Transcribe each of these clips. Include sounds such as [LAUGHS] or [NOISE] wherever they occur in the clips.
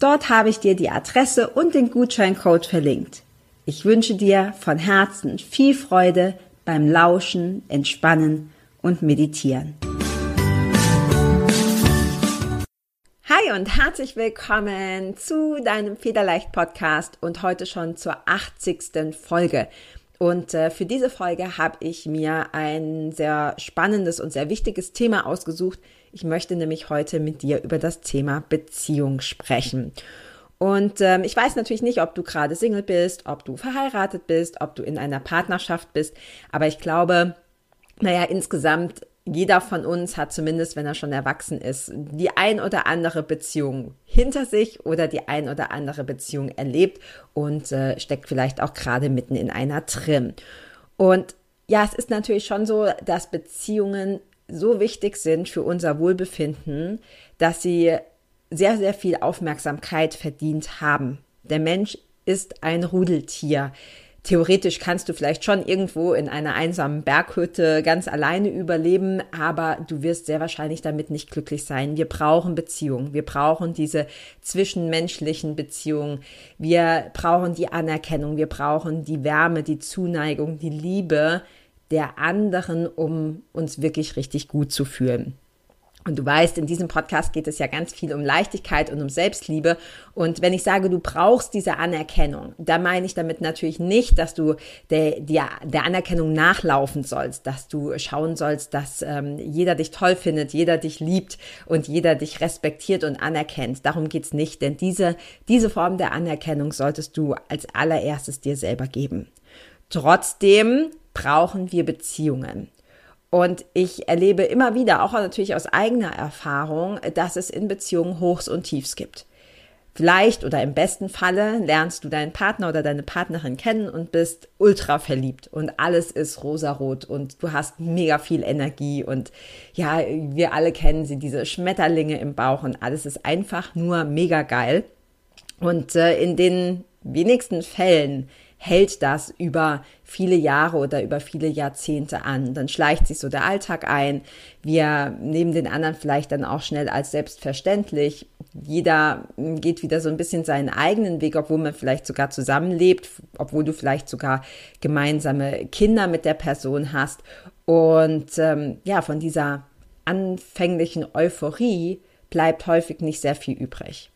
Dort habe ich dir die Adresse und den Gutscheincode verlinkt. Ich wünsche dir von Herzen viel Freude beim Lauschen, Entspannen und Meditieren. Hi und herzlich willkommen zu deinem Federleicht Podcast und heute schon zur 80. Folge. Und äh, für diese Folge habe ich mir ein sehr spannendes und sehr wichtiges Thema ausgesucht, ich möchte nämlich heute mit dir über das Thema Beziehung sprechen. Und ähm, ich weiß natürlich nicht, ob du gerade Single bist, ob du verheiratet bist, ob du in einer Partnerschaft bist, aber ich glaube, naja, insgesamt jeder von uns hat zumindest, wenn er schon erwachsen ist, die ein oder andere Beziehung hinter sich oder die ein oder andere Beziehung erlebt und äh, steckt vielleicht auch gerade mitten in einer drin. Und ja, es ist natürlich schon so, dass Beziehungen so wichtig sind für unser Wohlbefinden, dass sie sehr, sehr viel Aufmerksamkeit verdient haben. Der Mensch ist ein Rudeltier. Theoretisch kannst du vielleicht schon irgendwo in einer einsamen Berghütte ganz alleine überleben, aber du wirst sehr wahrscheinlich damit nicht glücklich sein. Wir brauchen Beziehungen. Wir brauchen diese zwischenmenschlichen Beziehungen. Wir brauchen die Anerkennung. Wir brauchen die Wärme, die Zuneigung, die Liebe, der anderen, um uns wirklich richtig gut zu fühlen. Und du weißt, in diesem Podcast geht es ja ganz viel um Leichtigkeit und um Selbstliebe. Und wenn ich sage, du brauchst diese Anerkennung, da meine ich damit natürlich nicht, dass du der, der, der Anerkennung nachlaufen sollst, dass du schauen sollst, dass ähm, jeder dich toll findet, jeder dich liebt und jeder dich respektiert und anerkennt. Darum geht's nicht, denn diese, diese Form der Anerkennung solltest du als allererstes dir selber geben. Trotzdem brauchen wir Beziehungen. Und ich erlebe immer wieder, auch natürlich aus eigener Erfahrung, dass es in Beziehungen Hochs und Tiefs gibt. Vielleicht oder im besten Falle lernst du deinen Partner oder deine Partnerin kennen und bist ultra verliebt und alles ist rosarot und du hast mega viel Energie und ja, wir alle kennen sie, diese Schmetterlinge im Bauch und alles ist einfach nur mega geil. Und äh, in den wenigsten Fällen hält das über viele Jahre oder über viele Jahrzehnte an. Dann schleicht sich so der Alltag ein. Wir nehmen den anderen vielleicht dann auch schnell als selbstverständlich. Jeder geht wieder so ein bisschen seinen eigenen Weg, obwohl man vielleicht sogar zusammenlebt, obwohl du vielleicht sogar gemeinsame Kinder mit der Person hast. Und ähm, ja, von dieser anfänglichen Euphorie bleibt häufig nicht sehr viel übrig.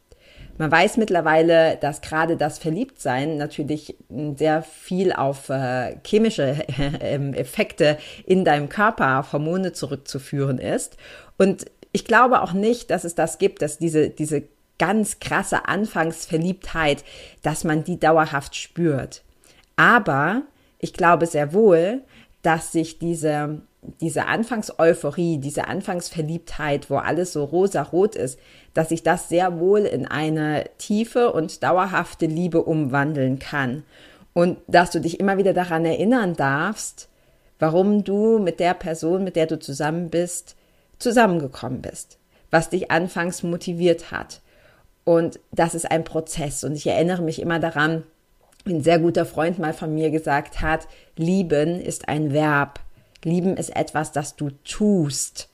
Man weiß mittlerweile, dass gerade das Verliebtsein natürlich sehr viel auf äh, chemische [LAUGHS] äh, Effekte in deinem Körper, Hormone zurückzuführen ist. Und ich glaube auch nicht, dass es das gibt, dass diese, diese ganz krasse Anfangsverliebtheit, dass man die dauerhaft spürt. Aber ich glaube sehr wohl, dass sich diese diese Anfangseuphorie, diese Anfangsverliebtheit, wo alles so rosa-rot ist, dass sich das sehr wohl in eine tiefe und dauerhafte Liebe umwandeln kann. Und dass du dich immer wieder daran erinnern darfst, warum du mit der Person, mit der du zusammen bist, zusammengekommen bist, was dich anfangs motiviert hat. Und das ist ein Prozess. Und ich erinnere mich immer daran, ein sehr guter Freund mal von mir gesagt hat, lieben ist ein Verb. Lieben ist etwas, das du tust.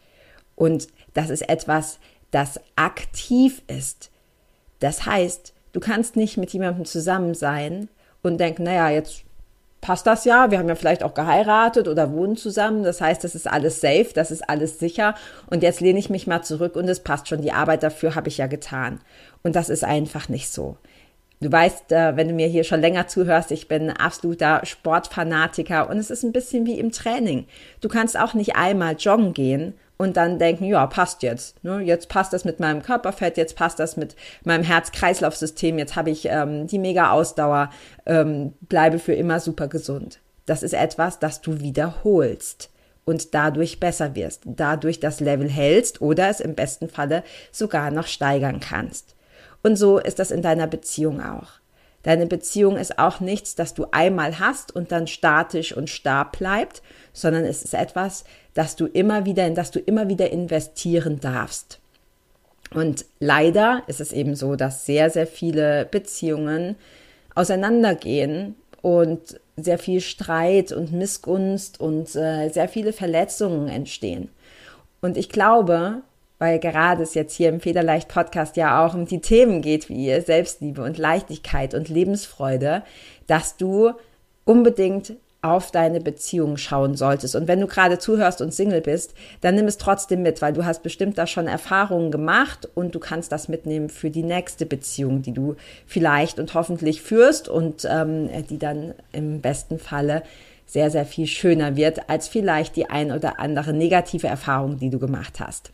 Und das ist etwas, das aktiv ist. Das heißt, du kannst nicht mit jemandem zusammen sein und denken, naja, jetzt passt das ja, wir haben ja vielleicht auch geheiratet oder wohnen zusammen, das heißt, das ist alles safe, das ist alles sicher und jetzt lehne ich mich mal zurück und es passt schon, die Arbeit dafür habe ich ja getan. Und das ist einfach nicht so. Du weißt, äh, wenn du mir hier schon länger zuhörst, ich bin absoluter Sportfanatiker und es ist ein bisschen wie im Training. Du kannst auch nicht einmal joggen gehen und dann denken, ja, passt jetzt. Ne? Jetzt passt das mit meinem Körperfett, jetzt passt das mit meinem Herz-Kreislauf-System, jetzt habe ich ähm, die mega Ausdauer, ähm, bleibe für immer super gesund. Das ist etwas, das du wiederholst und dadurch besser wirst, dadurch das Level hältst oder es im besten Falle sogar noch steigern kannst. Und so ist das in deiner Beziehung auch. Deine Beziehung ist auch nichts, das du einmal hast und dann statisch und starr bleibt, sondern es ist etwas, das du immer wieder, in das du immer wieder investieren darfst. Und leider ist es eben so, dass sehr, sehr viele Beziehungen auseinandergehen und sehr viel Streit und Missgunst und äh, sehr viele Verletzungen entstehen. Und ich glaube, weil gerade es jetzt hier im Federleicht Podcast ja auch um die Themen geht wie Selbstliebe und Leichtigkeit und Lebensfreude, dass du unbedingt auf deine Beziehung schauen solltest. Und wenn du gerade zuhörst und Single bist, dann nimm es trotzdem mit, weil du hast bestimmt da schon Erfahrungen gemacht und du kannst das mitnehmen für die nächste Beziehung, die du vielleicht und hoffentlich führst und ähm, die dann im besten Falle sehr, sehr viel schöner wird als vielleicht die ein oder andere negative Erfahrung, die du gemacht hast.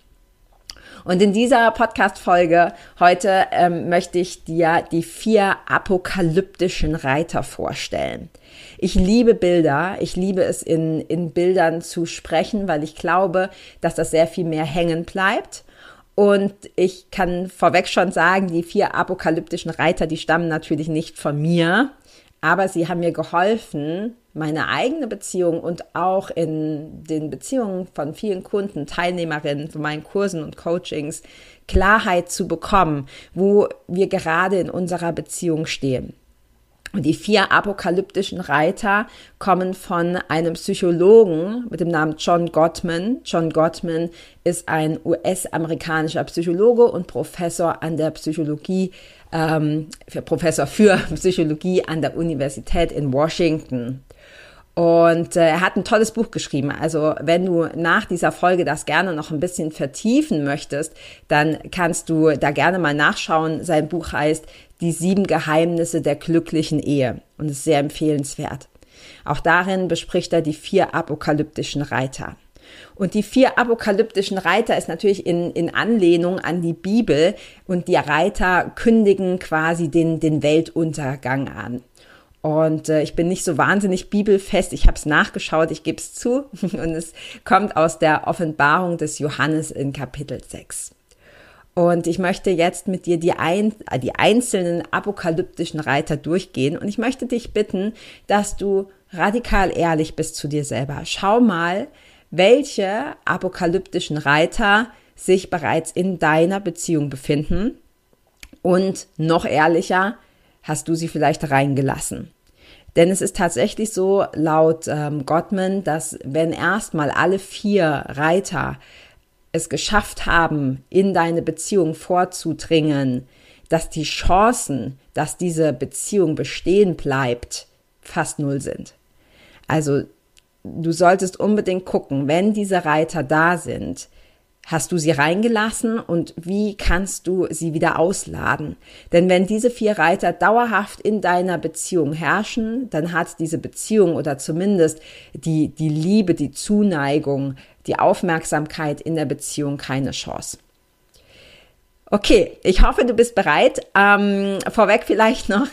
Und in dieser Podcast-Folge heute ähm, möchte ich dir die vier apokalyptischen Reiter vorstellen. Ich liebe Bilder. Ich liebe es, in, in Bildern zu sprechen, weil ich glaube, dass das sehr viel mehr hängen bleibt. Und ich kann vorweg schon sagen, die vier apokalyptischen Reiter, die stammen natürlich nicht von mir, aber sie haben mir geholfen, meine eigene Beziehung und auch in den Beziehungen von vielen Kunden, Teilnehmerinnen von meinen Kursen und Coachings Klarheit zu bekommen, wo wir gerade in unserer Beziehung stehen. Die vier apokalyptischen Reiter kommen von einem Psychologen mit dem Namen John Gottman. John Gottman ist ein US-amerikanischer Psychologe und Professor an der Psychologie, ähm, Professor für [LAUGHS] Psychologie an der Universität in Washington. Und äh, er hat ein tolles Buch geschrieben. Also wenn du nach dieser Folge das gerne noch ein bisschen vertiefen möchtest, dann kannst du da gerne mal nachschauen. Sein Buch heißt Die sieben Geheimnisse der glücklichen Ehe und ist sehr empfehlenswert. Auch darin bespricht er die vier apokalyptischen Reiter. Und die vier apokalyptischen Reiter ist natürlich in, in Anlehnung an die Bibel und die Reiter kündigen quasi den, den Weltuntergang an. Und äh, ich bin nicht so wahnsinnig bibelfest. Ich habe es nachgeschaut, ich gebe es zu. [LAUGHS] Und es kommt aus der Offenbarung des Johannes in Kapitel 6. Und ich möchte jetzt mit dir die, ein, äh, die einzelnen apokalyptischen Reiter durchgehen. Und ich möchte dich bitten, dass du radikal ehrlich bist zu dir selber. Schau mal, welche apokalyptischen Reiter sich bereits in deiner Beziehung befinden. Und noch ehrlicher, hast du sie vielleicht reingelassen? Denn es ist tatsächlich so, laut ähm, Gottman, dass wenn erstmal alle vier Reiter es geschafft haben, in deine Beziehung vorzudringen, dass die Chancen, dass diese Beziehung bestehen bleibt, fast null sind. Also du solltest unbedingt gucken, wenn diese Reiter da sind, Hast du sie reingelassen und wie kannst du sie wieder ausladen? Denn wenn diese vier Reiter dauerhaft in deiner Beziehung herrschen, dann hat diese Beziehung oder zumindest die, die Liebe, die Zuneigung, die Aufmerksamkeit in der Beziehung keine Chance. Okay, ich hoffe, du bist bereit. Ähm, vorweg vielleicht noch,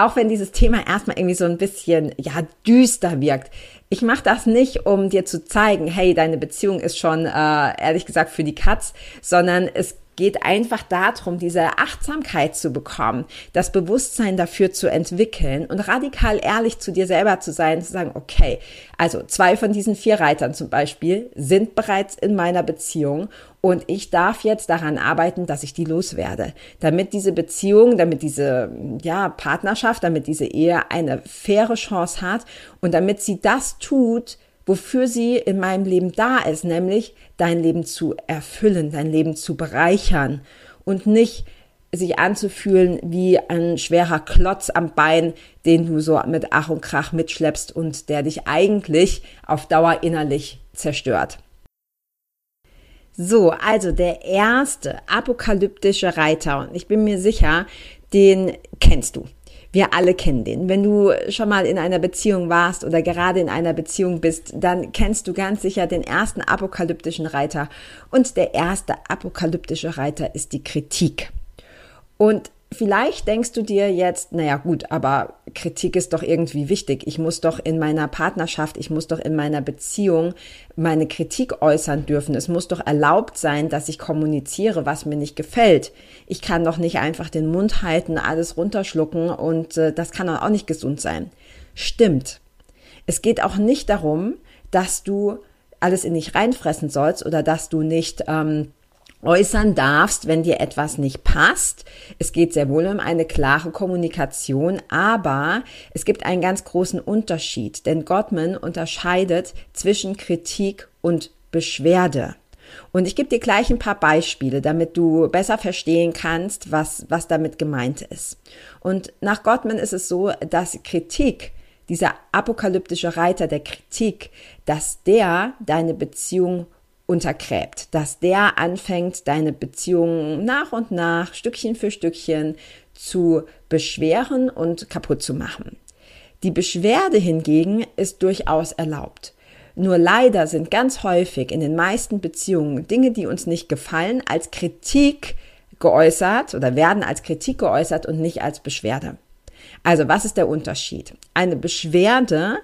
auch wenn dieses Thema erstmal irgendwie so ein bisschen, ja, düster wirkt. Ich mache das nicht, um dir zu zeigen, hey, deine Beziehung ist schon, äh, ehrlich gesagt, für die Katz, sondern es geht einfach darum, diese Achtsamkeit zu bekommen, das Bewusstsein dafür zu entwickeln und radikal ehrlich zu dir selber zu sein, zu sagen, okay, also zwei von diesen vier Reitern zum Beispiel sind bereits in meiner Beziehung und ich darf jetzt daran arbeiten, dass ich die loswerde, damit diese Beziehung, damit diese ja, Partnerschaft, damit diese Ehe eine faire Chance hat und damit sie das tut, wofür sie in meinem Leben da ist, nämlich dein Leben zu erfüllen, dein Leben zu bereichern und nicht sich anzufühlen wie ein schwerer Klotz am Bein, den du so mit Ach und Krach mitschleppst und der dich eigentlich auf Dauer innerlich zerstört. So, also der erste apokalyptische Reiter, und ich bin mir sicher, den kennst du. Wir alle kennen den. Wenn du schon mal in einer Beziehung warst oder gerade in einer Beziehung bist, dann kennst du ganz sicher den ersten apokalyptischen Reiter. Und der erste apokalyptische Reiter ist die Kritik. Und Vielleicht denkst du dir jetzt, naja gut, aber Kritik ist doch irgendwie wichtig. Ich muss doch in meiner Partnerschaft, ich muss doch in meiner Beziehung meine Kritik äußern dürfen. Es muss doch erlaubt sein, dass ich kommuniziere, was mir nicht gefällt. Ich kann doch nicht einfach den Mund halten, alles runterschlucken und äh, das kann auch nicht gesund sein. Stimmt. Es geht auch nicht darum, dass du alles in dich reinfressen sollst oder dass du nicht ähm, äußern darfst, wenn dir etwas nicht passt. Es geht sehr wohl um eine klare Kommunikation, aber es gibt einen ganz großen Unterschied, denn Gottman unterscheidet zwischen Kritik und Beschwerde. Und ich gebe dir gleich ein paar Beispiele, damit du besser verstehen kannst, was, was damit gemeint ist. Und nach Gottman ist es so, dass Kritik, dieser apokalyptische Reiter der Kritik, dass der deine Beziehung untergräbt, dass der anfängt, deine Beziehungen nach und nach, Stückchen für Stückchen zu beschweren und kaputt zu machen. Die Beschwerde hingegen ist durchaus erlaubt. Nur leider sind ganz häufig in den meisten Beziehungen Dinge, die uns nicht gefallen, als Kritik geäußert oder werden als Kritik geäußert und nicht als Beschwerde. Also was ist der Unterschied? Eine Beschwerde,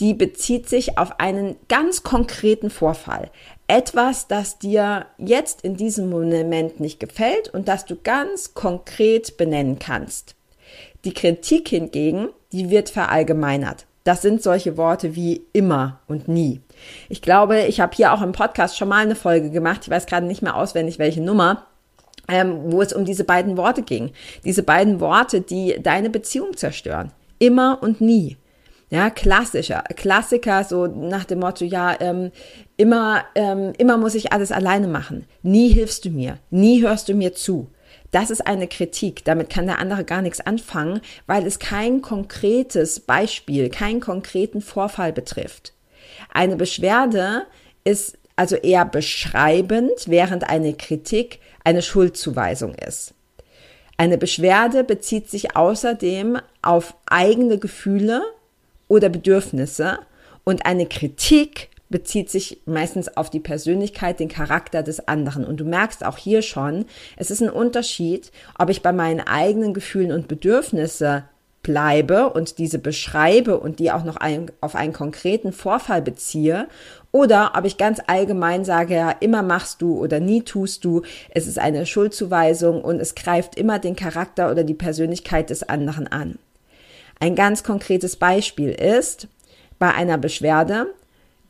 die bezieht sich auf einen ganz konkreten Vorfall etwas, das dir jetzt in diesem Moment nicht gefällt und das du ganz konkret benennen kannst. Die Kritik hingegen, die wird verallgemeinert. Das sind solche Worte wie immer und nie. Ich glaube, ich habe hier auch im Podcast schon mal eine Folge gemacht. Ich weiß gerade nicht mehr auswendig, welche Nummer. Ähm, wo es um diese beiden Worte ging. Diese beiden Worte, die deine Beziehung zerstören. Immer und nie. Ja, klassischer, Klassiker, so nach dem Motto, ja, ähm, immer, ähm, immer muss ich alles alleine machen. Nie hilfst du mir, nie hörst du mir zu. Das ist eine Kritik. Damit kann der andere gar nichts anfangen, weil es kein konkretes Beispiel, keinen konkreten Vorfall betrifft. Eine Beschwerde ist also eher beschreibend, während eine Kritik eine Schuldzuweisung ist. Eine Beschwerde bezieht sich außerdem auf eigene Gefühle oder Bedürfnisse und eine Kritik bezieht sich meistens auf die Persönlichkeit, den Charakter des anderen. Und du merkst auch hier schon, es ist ein Unterschied, ob ich bei meinen eigenen Gefühlen und Bedürfnisse bleibe und diese beschreibe und die auch noch ein, auf einen konkreten Vorfall beziehe oder ob ich ganz allgemein sage, ja, immer machst du oder nie tust du, es ist eine Schuldzuweisung und es greift immer den Charakter oder die Persönlichkeit des anderen an. Ein ganz konkretes Beispiel ist bei einer Beschwerde,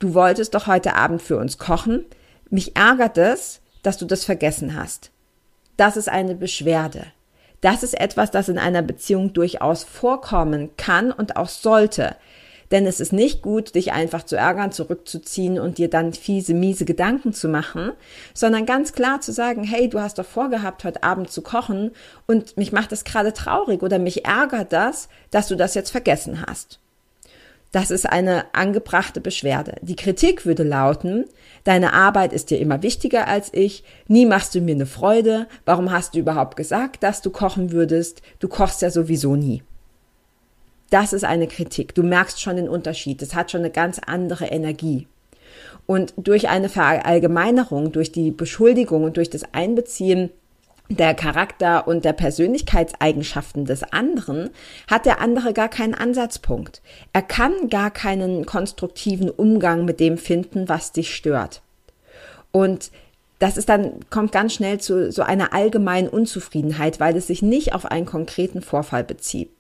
du wolltest doch heute Abend für uns kochen, mich ärgert es, dass du das vergessen hast. Das ist eine Beschwerde. Das ist etwas, das in einer Beziehung durchaus vorkommen kann und auch sollte. Denn es ist nicht gut, dich einfach zu ärgern, zurückzuziehen und dir dann fiese, miese Gedanken zu machen, sondern ganz klar zu sagen, hey, du hast doch vorgehabt, heute Abend zu kochen und mich macht das gerade traurig oder mich ärgert das, dass du das jetzt vergessen hast. Das ist eine angebrachte Beschwerde. Die Kritik würde lauten, deine Arbeit ist dir immer wichtiger als ich, nie machst du mir eine Freude, warum hast du überhaupt gesagt, dass du kochen würdest, du kochst ja sowieso nie. Das ist eine Kritik. Du merkst schon den Unterschied. Es hat schon eine ganz andere Energie. Und durch eine Verallgemeinerung, durch die Beschuldigung und durch das Einbeziehen der Charakter und der Persönlichkeitseigenschaften des anderen hat der andere gar keinen Ansatzpunkt. Er kann gar keinen konstruktiven Umgang mit dem finden, was dich stört. Und das ist dann, kommt ganz schnell zu so einer allgemeinen Unzufriedenheit, weil es sich nicht auf einen konkreten Vorfall bezieht.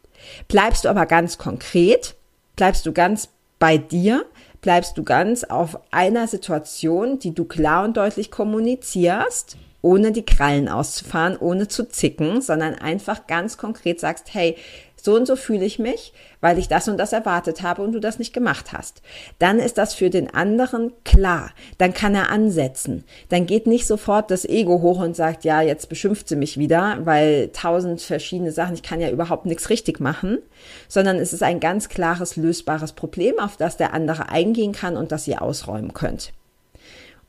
Bleibst du aber ganz konkret, bleibst du ganz bei dir, bleibst du ganz auf einer Situation, die du klar und deutlich kommunizierst, ohne die Krallen auszufahren, ohne zu zicken, sondern einfach ganz konkret sagst, hey, so und so fühle ich mich, weil ich das und das erwartet habe und du das nicht gemacht hast. Dann ist das für den anderen klar. Dann kann er ansetzen. Dann geht nicht sofort das Ego hoch und sagt, ja, jetzt beschimpft sie mich wieder, weil tausend verschiedene Sachen, ich kann ja überhaupt nichts richtig machen, sondern es ist ein ganz klares, lösbares Problem, auf das der andere eingehen kann und das ihr ausräumen könnt.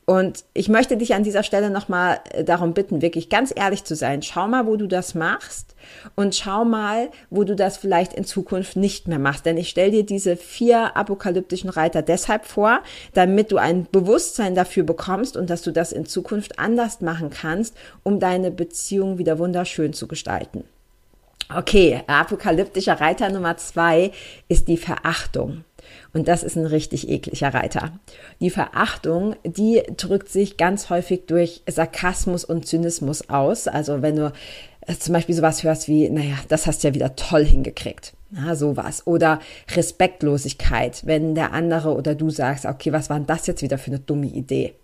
Und ich möchte dich an dieser Stelle nochmal äh, darum bitten, wirklich ganz ehrlich zu sein. Schau mal, wo du das machst und schau mal, wo du das vielleicht in Zukunft nicht mehr machst. Denn ich stelle dir diese vier apokalyptischen Reiter deshalb vor, damit du ein Bewusstsein dafür bekommst und dass du das in Zukunft anders machen kannst, um deine Beziehung wieder wunderschön zu gestalten. Okay, apokalyptischer Reiter Nummer zwei ist die Verachtung. Und das ist ein richtig ekliger Reiter. Die Verachtung, die drückt sich ganz häufig durch Sarkasmus und Zynismus aus. Also wenn du äh, zum Beispiel sowas hörst wie, naja, das hast du ja wieder toll hingekriegt. Na, sowas. Oder Respektlosigkeit, wenn der andere oder du sagst, okay, was war denn das jetzt wieder für eine dumme Idee?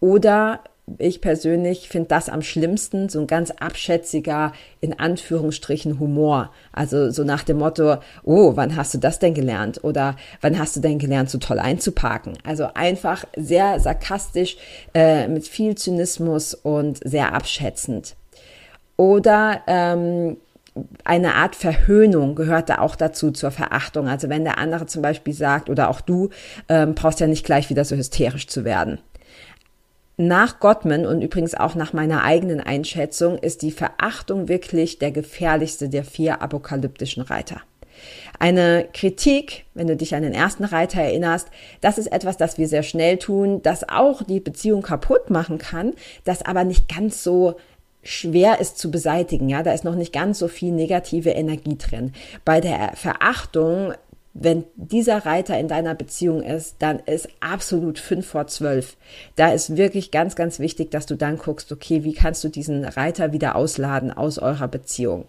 Oder ich persönlich finde das am schlimmsten, so ein ganz abschätziger, in Anführungsstrichen, Humor. Also so nach dem Motto, oh, wann hast du das denn gelernt? Oder wann hast du denn gelernt, so toll einzuparken? Also einfach sehr sarkastisch, äh, mit viel Zynismus und sehr abschätzend. Oder ähm, eine Art Verhöhnung gehört da auch dazu zur Verachtung. Also wenn der andere zum Beispiel sagt oder auch du ähm, brauchst ja nicht gleich wieder so hysterisch zu werden. Nach Gottman und übrigens auch nach meiner eigenen Einschätzung ist die Verachtung wirklich der gefährlichste der vier apokalyptischen Reiter. Eine Kritik, wenn du dich an den ersten Reiter erinnerst, das ist etwas, das wir sehr schnell tun, das auch die Beziehung kaputt machen kann, das aber nicht ganz so schwer ist zu beseitigen. Ja, da ist noch nicht ganz so viel negative Energie drin. Bei der Verachtung wenn dieser Reiter in deiner Beziehung ist, dann ist absolut fünf vor zwölf. Da ist wirklich ganz, ganz wichtig, dass du dann guckst, okay, wie kannst du diesen Reiter wieder ausladen aus eurer Beziehung?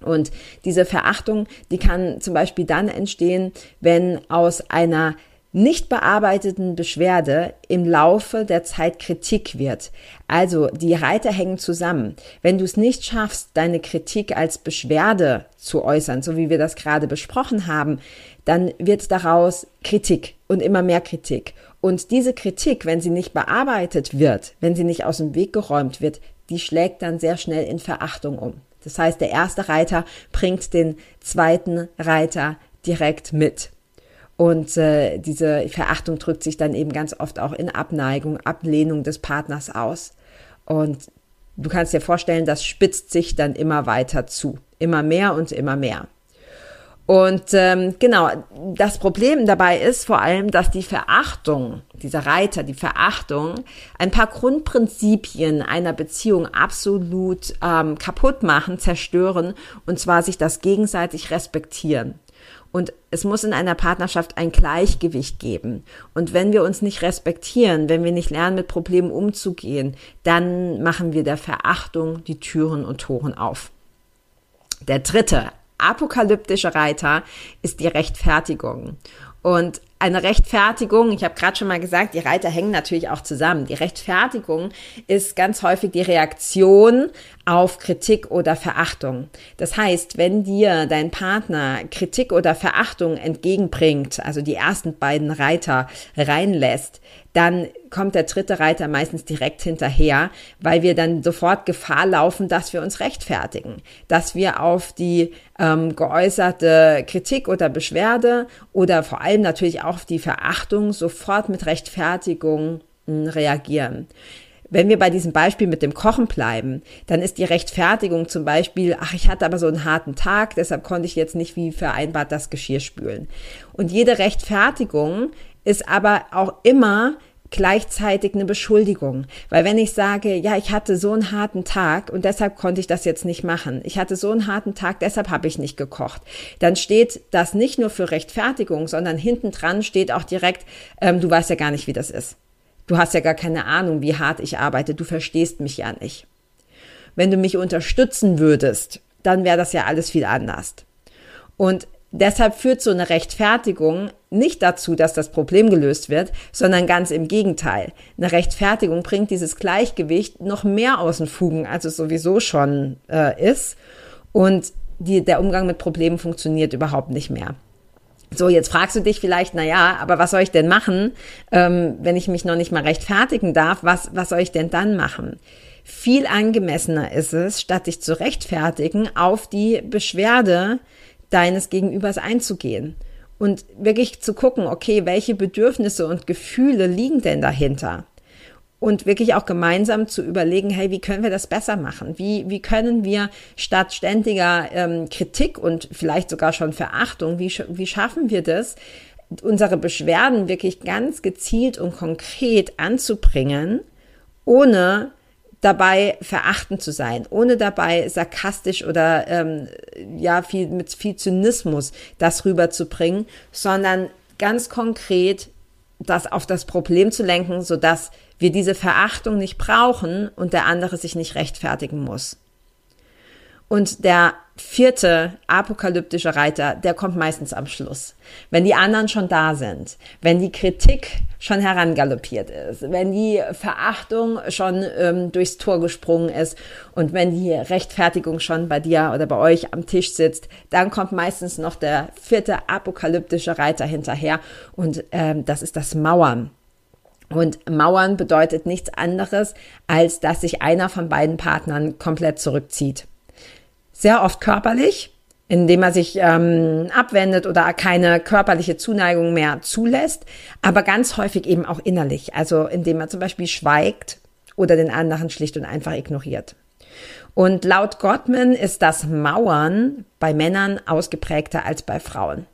Und diese Verachtung, die kann zum Beispiel dann entstehen, wenn aus einer nicht bearbeiteten Beschwerde im Laufe der Zeit Kritik wird. Also die Reiter hängen zusammen. Wenn du es nicht schaffst, deine Kritik als Beschwerde zu äußern, so wie wir das gerade besprochen haben, dann wird daraus Kritik und immer mehr Kritik. Und diese Kritik, wenn sie nicht bearbeitet wird, wenn sie nicht aus dem Weg geräumt wird, die schlägt dann sehr schnell in Verachtung um. Das heißt, der erste Reiter bringt den zweiten Reiter direkt mit. Und äh, diese Verachtung drückt sich dann eben ganz oft auch in Abneigung, Ablehnung des Partners aus. Und du kannst dir vorstellen, das spitzt sich dann immer weiter zu. Immer mehr und immer mehr. Und ähm, genau, das Problem dabei ist vor allem, dass die Verachtung, dieser Reiter, die Verachtung, ein paar Grundprinzipien einer Beziehung absolut ähm, kaputt machen, zerstören, und zwar sich das gegenseitig respektieren. Und es muss in einer Partnerschaft ein Gleichgewicht geben. Und wenn wir uns nicht respektieren, wenn wir nicht lernen, mit Problemen umzugehen, dann machen wir der Verachtung die Türen und Toren auf. Der dritte apokalyptische Reiter ist die Rechtfertigung. Und eine Rechtfertigung, ich habe gerade schon mal gesagt, die Reiter hängen natürlich auch zusammen. Die Rechtfertigung ist ganz häufig die Reaktion auf Kritik oder Verachtung. Das heißt, wenn dir dein Partner Kritik oder Verachtung entgegenbringt, also die ersten beiden Reiter reinlässt, dann kommt der dritte Reiter meistens direkt hinterher, weil wir dann sofort Gefahr laufen, dass wir uns rechtfertigen, dass wir auf die ähm, geäußerte Kritik oder Beschwerde oder vor allem natürlich auch auf die Verachtung sofort mit Rechtfertigung hm, reagieren. Wenn wir bei diesem Beispiel mit dem Kochen bleiben, dann ist die Rechtfertigung zum Beispiel, ach, ich hatte aber so einen harten Tag, deshalb konnte ich jetzt nicht wie vereinbart das Geschirr spülen. Und jede Rechtfertigung ist aber auch immer gleichzeitig eine Beschuldigung. Weil wenn ich sage, ja, ich hatte so einen harten Tag und deshalb konnte ich das jetzt nicht machen. Ich hatte so einen harten Tag, deshalb habe ich nicht gekocht. Dann steht das nicht nur für Rechtfertigung, sondern hinten dran steht auch direkt, ähm, du weißt ja gar nicht, wie das ist. Du hast ja gar keine Ahnung, wie hart ich arbeite. Du verstehst mich ja nicht. Wenn du mich unterstützen würdest, dann wäre das ja alles viel anders. Und Deshalb führt so eine Rechtfertigung nicht dazu, dass das Problem gelöst wird, sondern ganz im Gegenteil. Eine Rechtfertigung bringt dieses Gleichgewicht noch mehr aus den Fugen, als es sowieso schon äh, ist. Und die, der Umgang mit Problemen funktioniert überhaupt nicht mehr. So, jetzt fragst du dich vielleicht, na ja, aber was soll ich denn machen, ähm, wenn ich mich noch nicht mal rechtfertigen darf? Was, was soll ich denn dann machen? Viel angemessener ist es, statt dich zu rechtfertigen, auf die Beschwerde deines Gegenübers einzugehen und wirklich zu gucken, okay, welche Bedürfnisse und Gefühle liegen denn dahinter? und wirklich auch gemeinsam zu überlegen, hey, wie können wir das besser machen? Wie, wie können wir statt ständiger ähm, Kritik und vielleicht sogar schon Verachtung, wie, wie schaffen wir das, unsere Beschwerden wirklich ganz gezielt und konkret anzubringen, ohne dabei verachtend zu sein, ohne dabei sarkastisch oder ähm, ja viel mit viel Zynismus das rüberzubringen, sondern ganz konkret das auf das Problem zu lenken, so dass wir diese Verachtung nicht brauchen und der andere sich nicht rechtfertigen muss. Und der vierte apokalyptische Reiter, der kommt meistens am Schluss. Wenn die anderen schon da sind, wenn die Kritik schon herangaloppiert ist, wenn die Verachtung schon ähm, durchs Tor gesprungen ist und wenn die Rechtfertigung schon bei dir oder bei euch am Tisch sitzt, dann kommt meistens noch der vierte apokalyptische Reiter hinterher und ähm, das ist das Mauern. Und Mauern bedeutet nichts anderes, als dass sich einer von beiden Partnern komplett zurückzieht. Sehr oft körperlich, indem er sich ähm, abwendet oder keine körperliche Zuneigung mehr zulässt, aber ganz häufig eben auch innerlich, also indem er zum Beispiel schweigt oder den anderen schlicht und einfach ignoriert. Und laut Gottman ist das Mauern bei Männern ausgeprägter als bei Frauen.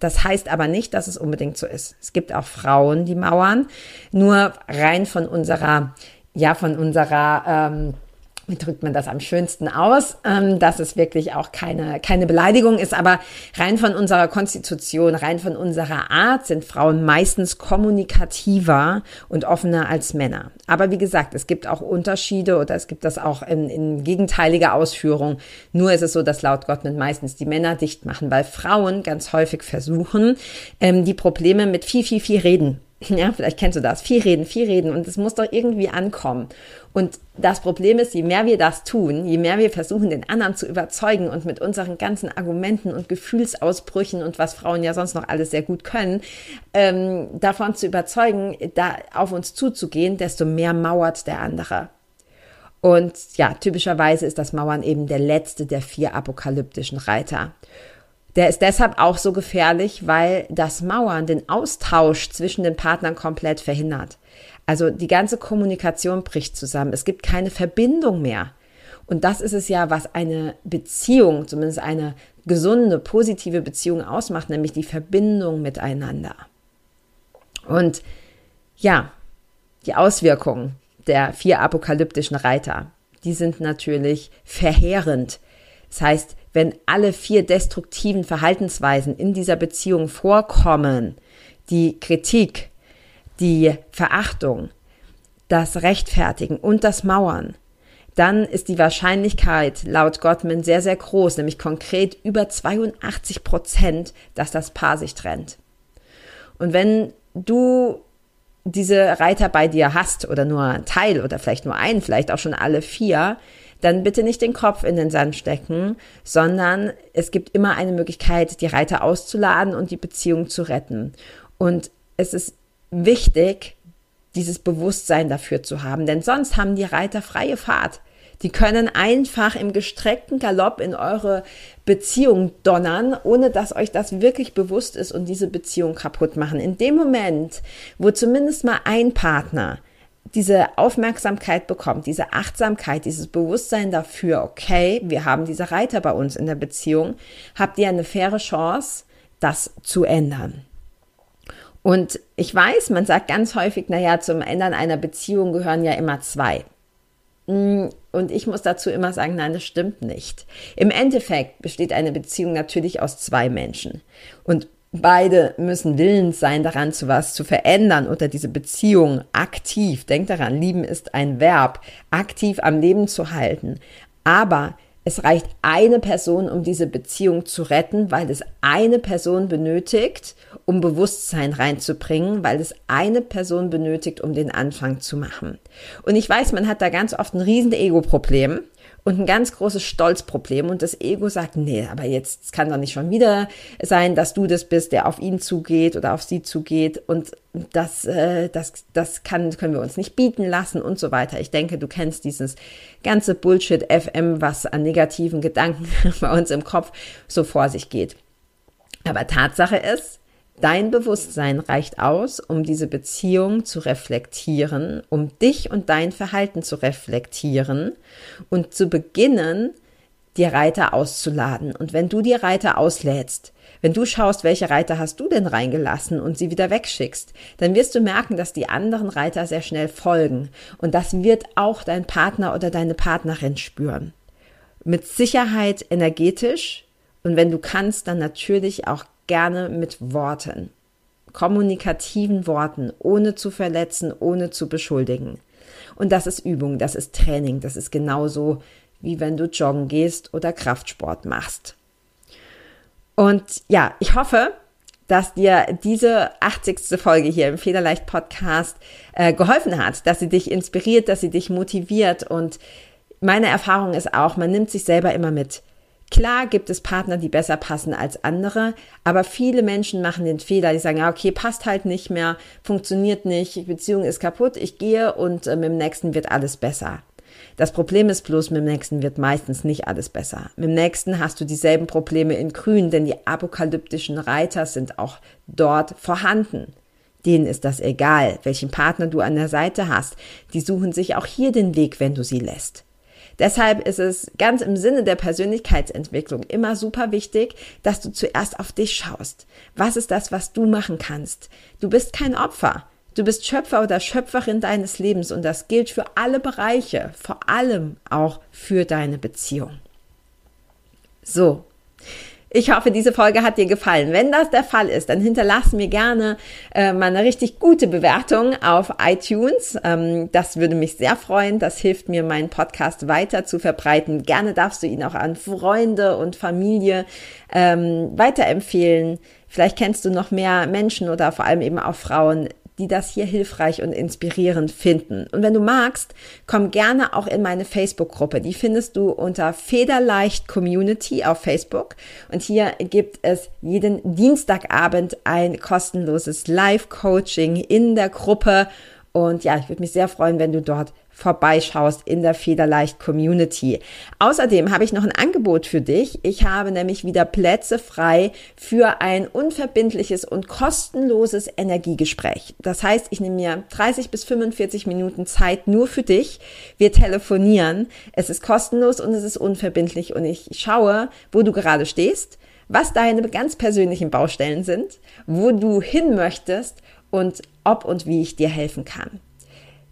Das heißt aber nicht, dass es unbedingt so ist. Es gibt auch Frauen, die mauern. Nur rein von unserer, ja, von unserer ähm, wie drückt man das am schönsten aus, ähm, dass es wirklich auch keine, keine Beleidigung ist, aber rein von unserer Konstitution, rein von unserer Art sind Frauen meistens kommunikativer und offener als Männer. Aber wie gesagt, es gibt auch Unterschiede oder es gibt das auch in, in gegenteiliger Ausführung. Nur ist es so, dass laut Gottman meistens die Männer dicht machen, weil Frauen ganz häufig versuchen, ähm, die Probleme mit viel, viel, viel reden ja, vielleicht kennst du das. Viel reden, viel reden und es muss doch irgendwie ankommen. Und das Problem ist, je mehr wir das tun, je mehr wir versuchen, den anderen zu überzeugen und mit unseren ganzen Argumenten und Gefühlsausbrüchen und was Frauen ja sonst noch alles sehr gut können, ähm, davon zu überzeugen, da auf uns zuzugehen, desto mehr mauert der andere. Und ja, typischerweise ist das Mauern eben der letzte der vier apokalyptischen Reiter. Der ist deshalb auch so gefährlich, weil das Mauern den Austausch zwischen den Partnern komplett verhindert. Also die ganze Kommunikation bricht zusammen. Es gibt keine Verbindung mehr. Und das ist es ja, was eine Beziehung, zumindest eine gesunde, positive Beziehung ausmacht, nämlich die Verbindung miteinander. Und ja, die Auswirkungen der vier apokalyptischen Reiter, die sind natürlich verheerend. Das heißt, wenn alle vier destruktiven Verhaltensweisen in dieser Beziehung vorkommen, die Kritik, die Verachtung, das Rechtfertigen und das Mauern, dann ist die Wahrscheinlichkeit laut Gottman sehr, sehr groß, nämlich konkret über 82 Prozent, dass das Paar sich trennt. Und wenn du diese Reiter bei dir hast oder nur ein Teil oder vielleicht nur einen, vielleicht auch schon alle vier, dann bitte nicht den Kopf in den Sand stecken, sondern es gibt immer eine Möglichkeit, die Reiter auszuladen und die Beziehung zu retten. Und es ist wichtig, dieses Bewusstsein dafür zu haben, denn sonst haben die Reiter freie Fahrt. Die können einfach im gestreckten Galopp in eure Beziehung donnern, ohne dass euch das wirklich bewusst ist und diese Beziehung kaputt machen. In dem Moment, wo zumindest mal ein Partner diese Aufmerksamkeit bekommt, diese Achtsamkeit, dieses Bewusstsein dafür, okay, wir haben diese Reiter bei uns in der Beziehung, habt ihr eine faire Chance, das zu ändern. Und ich weiß, man sagt ganz häufig, naja, zum Ändern einer Beziehung gehören ja immer zwei. Mm, und ich muss dazu immer sagen, nein, das stimmt nicht. Im Endeffekt besteht eine Beziehung natürlich aus zwei Menschen. Und Beide müssen willens sein, daran zu was zu verändern oder diese Beziehung aktiv, denkt daran, lieben ist ein Verb, aktiv am Leben zu halten. Aber es reicht eine Person, um diese Beziehung zu retten, weil es eine Person benötigt, um Bewusstsein reinzubringen, weil es eine Person benötigt, um den Anfang zu machen. Und ich weiß, man hat da ganz oft ein riesen Ego-Problem und ein ganz großes Stolzproblem. Und das Ego sagt, nee, aber jetzt kann doch nicht schon wieder sein, dass du das bist, der auf ihn zugeht oder auf sie zugeht. Und das, äh, das, das kann, können wir uns nicht bieten lassen und so weiter. Ich denke, du kennst dieses ganze Bullshit FM, was an negativen Gedanken [LAUGHS] bei uns im Kopf so vor sich geht. Aber Tatsache ist, Dein Bewusstsein reicht aus, um diese Beziehung zu reflektieren, um dich und dein Verhalten zu reflektieren und zu beginnen, die Reiter auszuladen. Und wenn du die Reiter auslädst, wenn du schaust, welche Reiter hast du denn reingelassen und sie wieder wegschickst, dann wirst du merken, dass die anderen Reiter sehr schnell folgen. Und das wird auch dein Partner oder deine Partnerin spüren. Mit Sicherheit energetisch und wenn du kannst, dann natürlich auch gerne mit Worten, kommunikativen Worten, ohne zu verletzen, ohne zu beschuldigen. Und das ist Übung, das ist Training, das ist genauso wie wenn du joggen gehst oder Kraftsport machst. Und ja, ich hoffe, dass dir diese 80. Folge hier im Federleicht Podcast äh, geholfen hat, dass sie dich inspiriert, dass sie dich motiviert. Und meine Erfahrung ist auch, man nimmt sich selber immer mit. Klar gibt es Partner, die besser passen als andere, aber viele Menschen machen den Fehler, die sagen, ja, okay, passt halt nicht mehr, funktioniert nicht, Beziehung ist kaputt, ich gehe und äh, mit dem nächsten wird alles besser. Das Problem ist bloß, mit dem nächsten wird meistens nicht alles besser. Mit dem nächsten hast du dieselben Probleme in Grün, denn die apokalyptischen Reiter sind auch dort vorhanden. Denen ist das egal, welchen Partner du an der Seite hast. Die suchen sich auch hier den Weg, wenn du sie lässt. Deshalb ist es ganz im Sinne der Persönlichkeitsentwicklung immer super wichtig, dass du zuerst auf dich schaust. Was ist das, was du machen kannst? Du bist kein Opfer. Du bist Schöpfer oder Schöpferin deines Lebens und das gilt für alle Bereiche, vor allem auch für deine Beziehung. So, ich hoffe, diese Folge hat dir gefallen. Wenn das der Fall ist, dann hinterlass mir gerne äh, mal eine richtig gute Bewertung auf iTunes. Ähm, das würde mich sehr freuen. Das hilft mir, meinen Podcast weiter zu verbreiten. Gerne darfst du ihn auch an Freunde und Familie ähm, weiterempfehlen. Vielleicht kennst du noch mehr Menschen oder vor allem eben auch Frauen, die das hier hilfreich und inspirierend finden. Und wenn du magst, komm gerne auch in meine Facebook-Gruppe. Die findest du unter Federleicht Community auf Facebook. Und hier gibt es jeden Dienstagabend ein kostenloses Live-Coaching in der Gruppe. Und ja, ich würde mich sehr freuen, wenn du dort vorbeischaust in der Federleicht Community. Außerdem habe ich noch ein Angebot für dich. Ich habe nämlich wieder Plätze frei für ein unverbindliches und kostenloses Energiegespräch. Das heißt, ich nehme mir 30 bis 45 Minuten Zeit nur für dich. Wir telefonieren. Es ist kostenlos und es ist unverbindlich und ich schaue, wo du gerade stehst, was deine ganz persönlichen Baustellen sind, wo du hin möchtest und ob und wie ich dir helfen kann.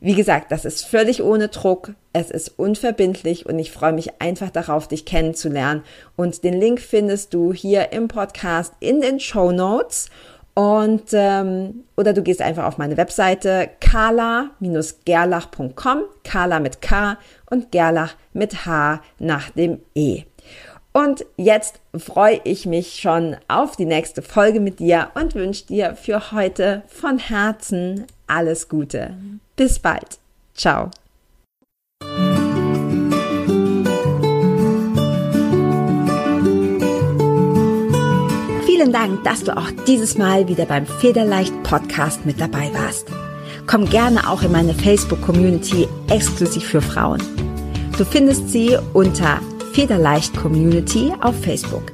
Wie gesagt, das ist völlig ohne Druck, es ist unverbindlich und ich freue mich einfach darauf, dich kennenzulernen. Und den Link findest du hier im Podcast in den Show Notes. Und ähm, oder du gehst einfach auf meine Webseite kala-gerlach.com, Kala mit K und Gerlach mit H nach dem E. Und jetzt freue ich mich schon auf die nächste Folge mit dir und wünsche dir für heute von Herzen alles Gute. Bis bald. Ciao. Vielen Dank, dass du auch dieses Mal wieder beim Federleicht Podcast mit dabei warst. Komm gerne auch in meine Facebook-Community exklusiv für Frauen. Du findest sie unter Federleicht Community auf Facebook.